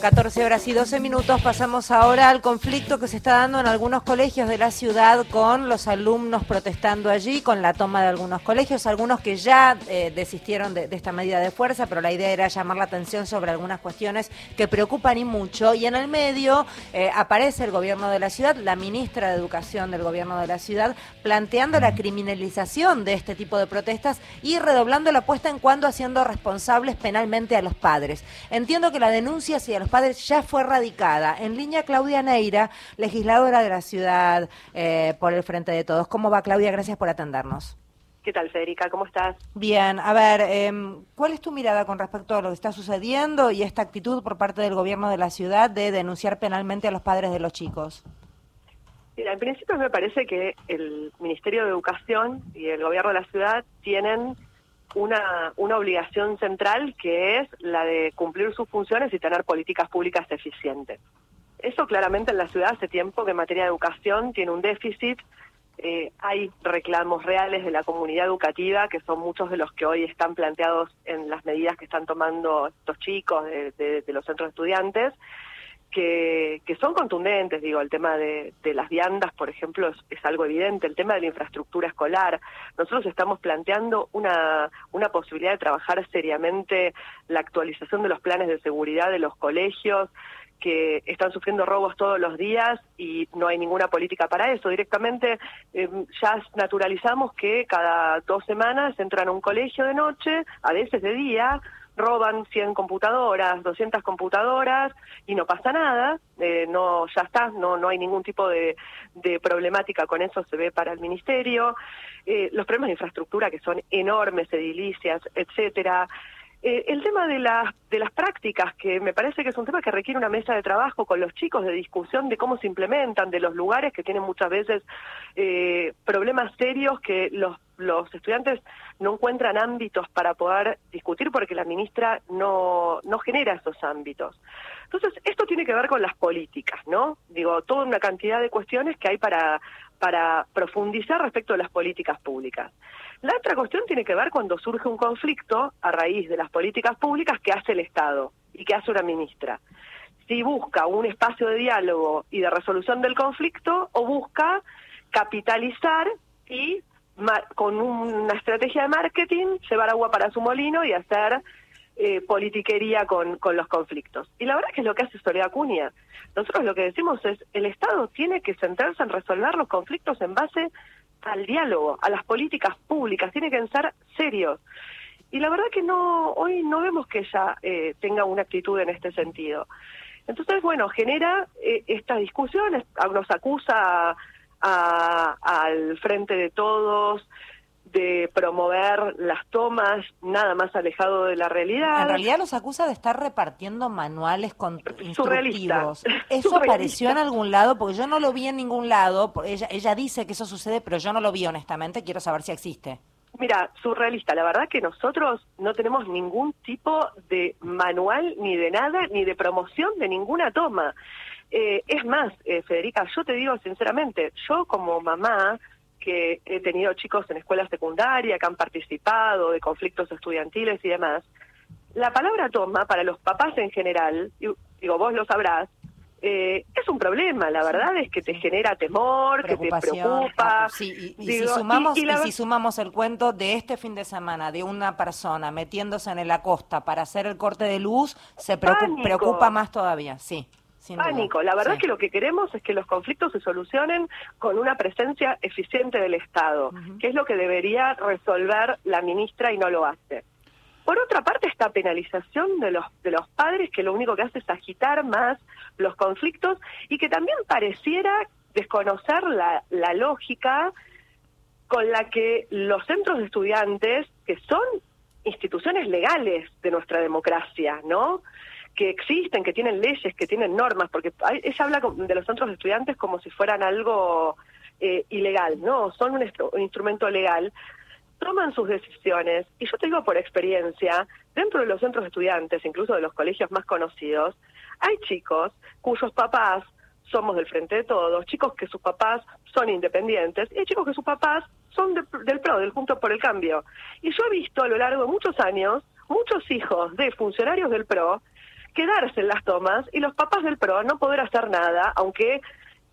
14 horas y 12 minutos. Pasamos ahora al conflicto que se está dando en algunos colegios de la ciudad con los alumnos protestando allí, con la toma de algunos colegios, algunos que ya eh, desistieron de, esta medida de fuerza, pero la idea era llamar la atención sobre algunas cuestiones que preocupan y mucho. Y en el medio eh, aparece el gobierno de la ciudad, la ministra de Educación del gobierno de la ciudad, planteando la criminalización de este tipo de protestas y redoblando la apuesta en cuanto haciendo responsables penalmente a los padres. Entiendo que la denuncia hacia los padres ya fue radicada. En línea, Claudia Neira, legisladora de la ciudad eh, por el Frente de Todos. ¿Cómo va, Claudia? Gracias por atendernos. ¿Qué tal, Federica? ¿Cómo estás? Bien, a ver, em, ¿cuál es tu mirada con respecto a lo que está sucediendo y esta actitud por parte del gobierno de la ciudad de denunciar penalmente a los padres de los chicos? Mira, en principio me parece que el Ministerio de Educación y el gobierno de la ciudad tienen una, una obligación central que es la de cumplir sus funciones y tener políticas públicas eficientes. Eso claramente en la ciudad hace tiempo que en materia de educación tiene un déficit. Eh, hay reclamos reales de la comunidad educativa, que son muchos de los que hoy están planteados en las medidas que están tomando estos chicos de, de los centros de estudiantes que, son contundentes, digo, el tema de, las viandas, por ejemplo, es, algo evidente, el tema de la infraestructura escolar. Nosotros estamos planteando una, una posibilidad de trabajar seriamente la actualización de los planes de seguridad de los colegios, que están sufriendo robos todos los días y no hay ninguna política para eso. Directamente eh, ya naturalizamos que cada dos semanas entran a un colegio de noche, a veces de día, roban 100 computadoras, 200 computadoras y no pasa nada, eh, no ya está, no no hay ningún tipo de, problemática con eso se ve para el ministerio, eh, los problemas de infraestructura que son enormes, edilicias, etcétera. Eh, el tema de las, de las prácticas, que me parece que es un tema que requiere una mesa de trabajo con los chicos, de discusión de cómo se implementan, de los lugares que tienen muchas veces eh, problemas serios que los, los estudiantes no encuentran ámbitos para poder discutir porque la ministra no, no genera esos ámbitos. Entonces, esto tiene que ver con las políticas, ¿no? Digo, toda una cantidad de cuestiones que hay para, para profundizar respecto a las políticas públicas. La otra cuestión tiene que ver cuando surge un conflicto a raíz de las políticas públicas que hace el Estado y que hace una ministra. Si busca un espacio de diálogo y de resolución del conflicto o busca capitalizar y con una estrategia de marketing llevar agua para su molino y hacer eh, politiquería con, con los conflictos. Y la verdad que es lo que hace Soledad Cunha. Nosotros lo que decimos es, el Estado tiene que centrarse en resolver los conflictos en base al diálogo, a las políticas públicas, tiene que ser serios. Y la verdad que no hoy no vemos que ella eh, tenga una actitud en este sentido. Entonces, bueno, genera eh, estas discusiones, nos acusa al frente de todos, de promover las tomas nada más alejado de la realidad. En realidad los acusa de estar repartiendo manuales con instructivos. ¿Eso apareció en algún lado? Porque yo no lo vi en ningún lado. Ella, ella dice que eso sucede, pero yo no lo vi honestamente. Quiero saber si existe. Mira, surrealista. La verdad que nosotros no tenemos ningún tipo de manual, ni de nada, ni de promoción de ninguna toma. Eh, es más, eh, Federica, yo te digo sinceramente, yo como mamá que he tenido chicos en escuela secundaria que han participado de conflictos estudiantiles y demás, la palabra toma para los papás en general, digo, vos lo sabrás, eh, es un problema, la verdad es que te genera temor, que te preocupa. Sí, y, si sumamos, y, si sumamos el cuento de este fin de semana de una persona metiéndose en la costa para hacer el corte de luz, se preocupa más todavía, sí pánico. La verdad es que lo que queremos es que los conflictos se solucionen con una presencia eficiente del Estado, que es lo que debería resolver la ministra y no lo hace. Por otra parte, esta penalización de los, de los padres que lo único que hace es agitar más los conflictos y que también pareciera desconocer la, la lógica con la que los centros de estudiantes, que son instituciones legales de nuestra democracia, ¿no? Que existen, que tienen leyes, que tienen normas, porque ella habla de los centros de estudiantes como si fueran algo eh, ilegal, no, son un, un, instrumento legal, toman sus decisiones, y yo te digo por experiencia, dentro de los centros de estudiantes, incluso de los colegios más conocidos, hay chicos cuyos papás somos del frente de todos, chicos que sus papás son independientes, y hay chicos que sus papás son del PRO, del Juntos por el Cambio. Y yo he visto a lo largo de muchos años muchos hijos de funcionarios del PRO quedarse en las tomas y los papás del PRO no poder hacer nada, aunque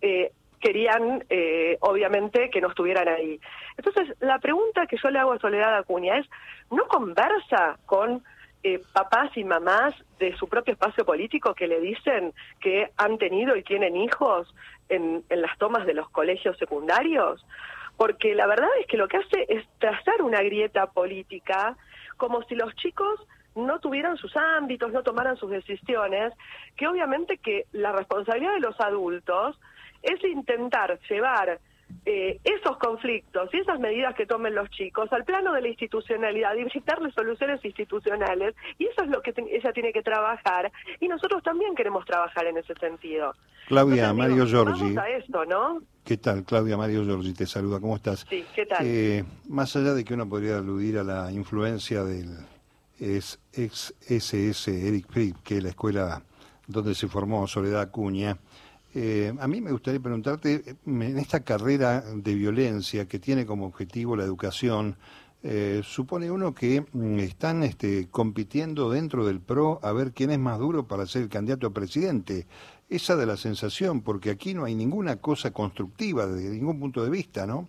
eh, querían, eh, obviamente, que no estuvieran ahí. Entonces, la pregunta que yo le hago a Soledad Acuña es, ¿no conversa con eh, papás y mamás de su propio espacio político que le dicen que han tenido y tienen hijos en, en las tomas de los colegios secundarios? Porque la verdad es que lo que hace es trazar una grieta política como si los chicos no tuvieran sus ámbitos, no tomaran sus decisiones, que obviamente que la responsabilidad de los adultos es intentar llevar eh, esos conflictos y esas medidas que tomen los chicos al plano de la institucionalidad y visitarles soluciones institucionales y eso es lo que ella tiene que trabajar y nosotros también queremos trabajar en ese sentido. Claudia, Mario Giorgi. Vamos a esto, ¿no? ¿Qué tal? Claudia, Mario Giorgi te saluda, ¿cómo estás? Sí, ¿qué tal? Eh, más allá de que uno podría aludir a la influencia del ex SS Eric Fried, que es la escuela donde se formó Soledad Acuña, eh, a mí me gustaría preguntarte, en esta carrera de violencia que tiene como objetivo la educación, eh, supone uno que mm, están este, compitiendo dentro del PRO a ver quién es más duro para ser el candidato a presidente. Esa de la sensación, porque aquí no hay ninguna cosa constructiva desde ningún punto de vista, ¿no?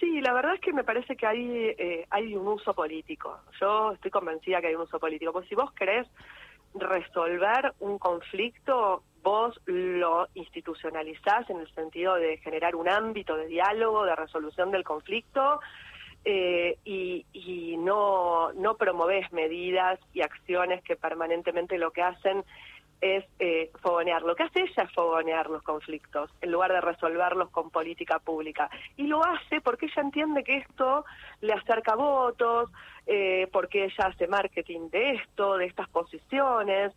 Sí, la verdad es que me parece que hay, eh, hay un uso político. Yo estoy convencida que hay un uso político. Pues si vos querés resolver un conflicto, vos lo institucionalizás en el sentido de generar un ámbito de diálogo, de resolución del conflicto, eh, y, y, no, no promovés medidas y acciones que permanentemente lo que hacen es eh, fogonear. Lo que hace ella es fogonear los conflictos, en lugar de resolverlos con política pública. Y lo hace porque ella entiende que esto le acerca votos, eh, porque ella hace marketing de esto, de estas posiciones.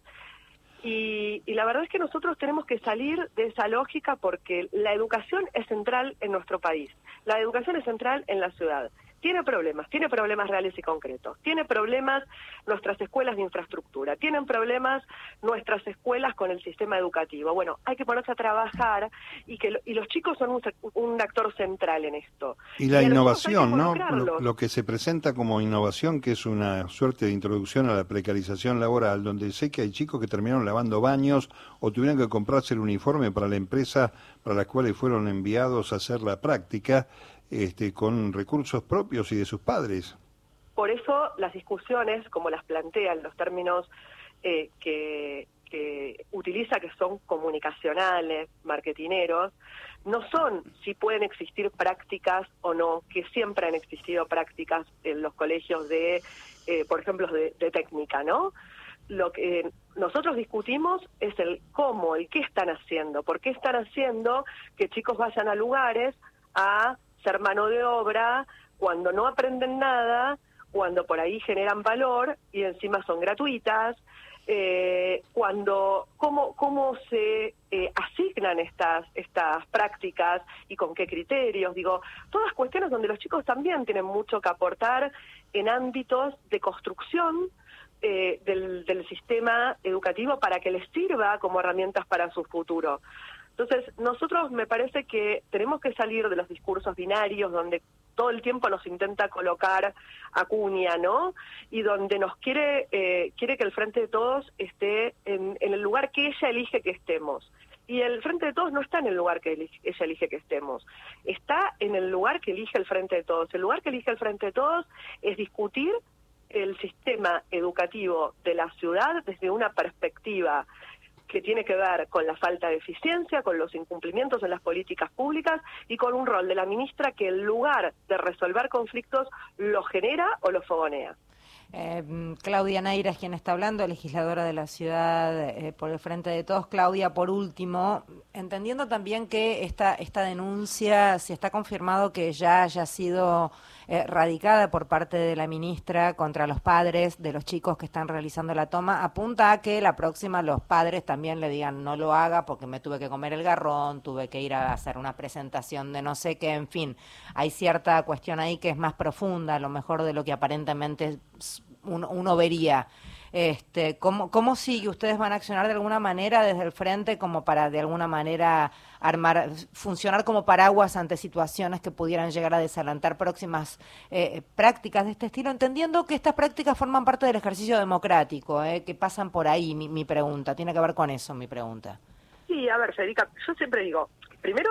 Y, la verdad es que nosotros tenemos que salir de esa lógica porque la educación es central en nuestro país, la educación es central en la ciudad. Tiene problemas, tiene problemas reales y concretos, tiene problemas nuestras escuelas de infraestructura, tienen problemas nuestras escuelas con el sistema educativo. Bueno, hay que ponerse a trabajar y que y los chicos son un, actor central en esto. Y la innovación, ¿no? lo que se presenta como innovación, que es una suerte de introducción a la precarización laboral, donde sé que hay chicos que terminaron lavando baños o tuvieron que comprarse el uniforme para la empresa para la cual fueron enviados a hacer la práctica este, con recursos propios y de sus padres. Por eso las discusiones, como las plantean los términos eh, que, utiliza, que son comunicacionales, marketineros, no son si pueden existir prácticas o no, que siempre han existido prácticas en los colegios de, eh, por ejemplo, de, técnica, ¿no? Lo que nosotros discutimos es el cómo, el qué están haciendo, por qué están haciendo que chicos vayan a lugares a ser mano de obra cuando no aprenden nada, cuando por ahí generan valor y encima son gratuitas, eh, cuando cómo cómo se eh, asignan estas estas prácticas y con qué criterios digo todas cuestiones donde los chicos también tienen mucho que aportar en ámbitos de construcción eh, del, del sistema educativo para que les sirva como herramientas para su futuro entonces, nosotros me parece que tenemos que salir de los discursos binarios donde todo el tiempo nos intenta colocar Acuña, ¿no? Y donde nos quiere, eh, quiere que el Frente de Todos esté en, el lugar que ella elige que estemos. Y el Frente de Todos no está en el lugar que ella elige que estemos, está en el lugar que elige el Frente de Todos. El lugar que elige el Frente de Todos es discutir el sistema educativo de la ciudad desde una perspectiva que tiene que ver con la falta de eficiencia, con los incumplimientos en las políticas públicas y con un rol de la ministra que en lugar de resolver conflictos lo genera o lo fogonea. Eh, Claudia Naira es quien está hablando, legisladora de la ciudad eh, por el Frente de Todos. Claudia, por último, entendiendo también que esta, esta denuncia, si está confirmado que ya haya sido eh, radicada por parte de la ministra contra los padres de los chicos que están realizando la toma, apunta a que la próxima los padres también le digan no lo haga porque me tuve que comer el garrón, tuve que ir a hacer una presentación de no sé qué, en fin, hay cierta cuestión ahí que es más profunda, a lo mejor de lo que aparentemente uno, vería. Este, ¿cómo, ¿Cómo sigue? ¿Ustedes van a accionar de alguna manera desde el frente como para de alguna manera armar, funcionar como paraguas ante situaciones que pudieran llegar a desalentar próximas eh, prácticas de este estilo, entendiendo que estas prácticas forman parte del ejercicio democrático, eh, que pasan por ahí, mi, pregunta, tiene que ver con eso mi pregunta. Sí, a ver, Federica, yo siempre digo, primero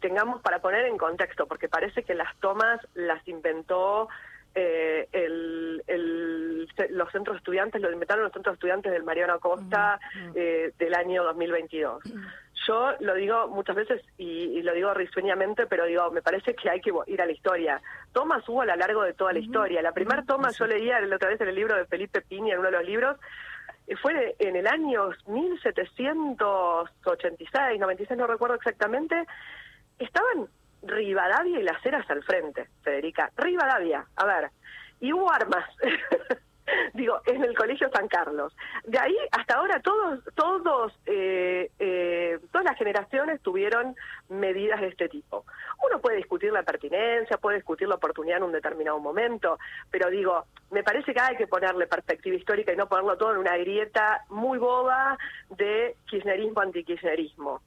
tengamos para poner en contexto, porque parece que las tomas las inventó eh, los centros estudiantes, lo inventaron los centros estudiantes del Mariano Acosta eh, del año 2022. Yo lo digo muchas veces y, lo digo risueñamente, pero digo, me parece que hay que ir a la historia. Tomas hubo a lo largo de toda la historia. La primera toma yo leía la otra vez en el libro de Felipe Piña, en uno de los libros, fue en el año 1786, 96, no recuerdo exactamente, estaban Rivadavia y las Heras al frente, Federica. Rivadavia, a ver, y hubo armas. digo, en el Colegio San Carlos. De ahí hasta ahora todos, todos, eh, eh, todas las generaciones tuvieron medidas de este tipo. Uno puede discutir la pertinencia, puede discutir la oportunidad en un determinado momento, pero digo, me parece que hay que ponerle perspectiva histórica y no ponerlo todo en una grieta muy boba de kirchnerismo antikirchnerismo.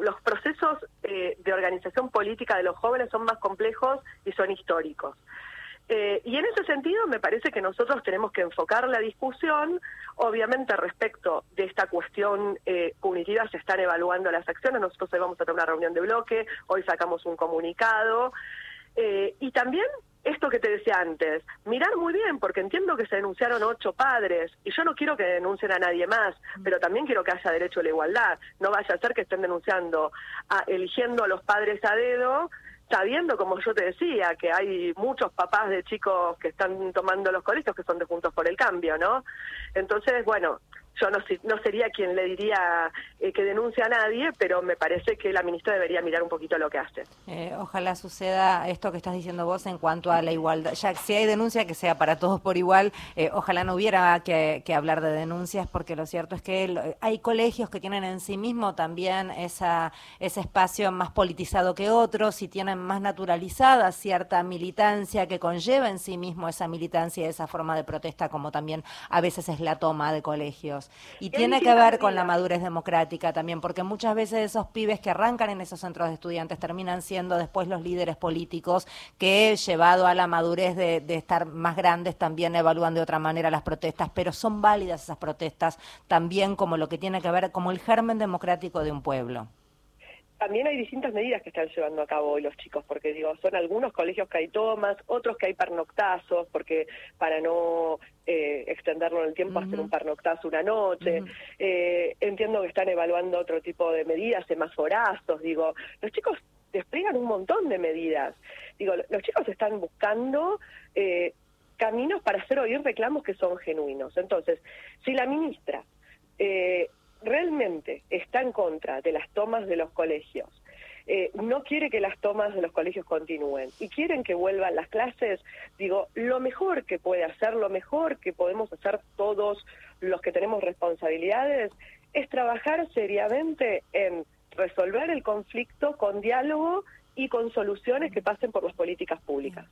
los procesos eh, de organización política de los jóvenes son más complejos y son históricos. Eh, y en ese sentido me parece que nosotros tenemos que enfocar la discusión, obviamente respecto de esta cuestión eh, punitiva se están evaluando las acciones, nosotros hoy vamos a tener una reunión de bloque, hoy sacamos un comunicado, eh, y también esto que te decía antes, mirar muy bien, porque entiendo que se denunciaron ocho padres, y yo no quiero que denuncien a nadie más, pero también quiero que haya derecho a la igualdad, no vaya a ser que estén denunciando, a, eligiendo a los padres a dedo, sabiendo, como yo te decía, que hay muchos papás de chicos que están tomando los colegios que son de Juntos por el Cambio, ¿no? Entonces, bueno, yo no, no sería quien le diría eh, que denuncie a nadie, pero me parece que la ministra debería mirar un poquito lo que hace. Eh, ojalá suceda esto que estás diciendo vos en cuanto a la igualdad. Ya si hay denuncia, que sea para todos por igual. Eh, ojalá no hubiera que, hablar de denuncias, porque lo cierto es que hay colegios que tienen en sí mismo también esa, ese espacio más politizado que otros y tienen más naturalizada cierta militancia que conlleva en sí mismo esa militancia y esa forma de protesta, como también a veces es la toma de colegios. Y tiene que ver con la madurez democrática también, porque muchas veces esos pibes que arrancan en esos centros de estudiantes terminan siendo después los líderes políticos que, llevado a la madurez de, estar más grandes, también evalúan de otra manera las protestas, pero son válidas esas protestas también como lo que tiene que ver como el germen democrático de un pueblo también hay distintas medidas que están llevando a cabo hoy los chicos, porque digo, son algunos colegios que hay tomas, otros que hay pernoctazos, porque para no eh, extenderlo en el tiempo, hacer un pernoctazo una noche. eh, entiendo que están evaluando otro tipo de medidas, semaforazos, digo, los chicos despliegan un montón de medidas. Digo, los chicos están buscando eh, caminos para hacer oír reclamos que son genuinos. Entonces, si la ministra eh, realmente está en contra de las tomas de los colegios, eh, no quiere que las tomas de los colegios continúen y quieren que vuelvan las clases, digo, lo mejor que puede hacer, lo mejor que podemos hacer todos los que tenemos responsabilidades, es trabajar seriamente en resolver el conflicto con diálogo y con soluciones que pasen por las políticas públicas.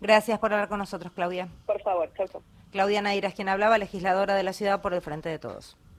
Gracias por hablar con nosotros, Claudia. Por favor, chao. Claudia Naira, quien hablaba, legisladora de la ciudad por el Frente de Todos.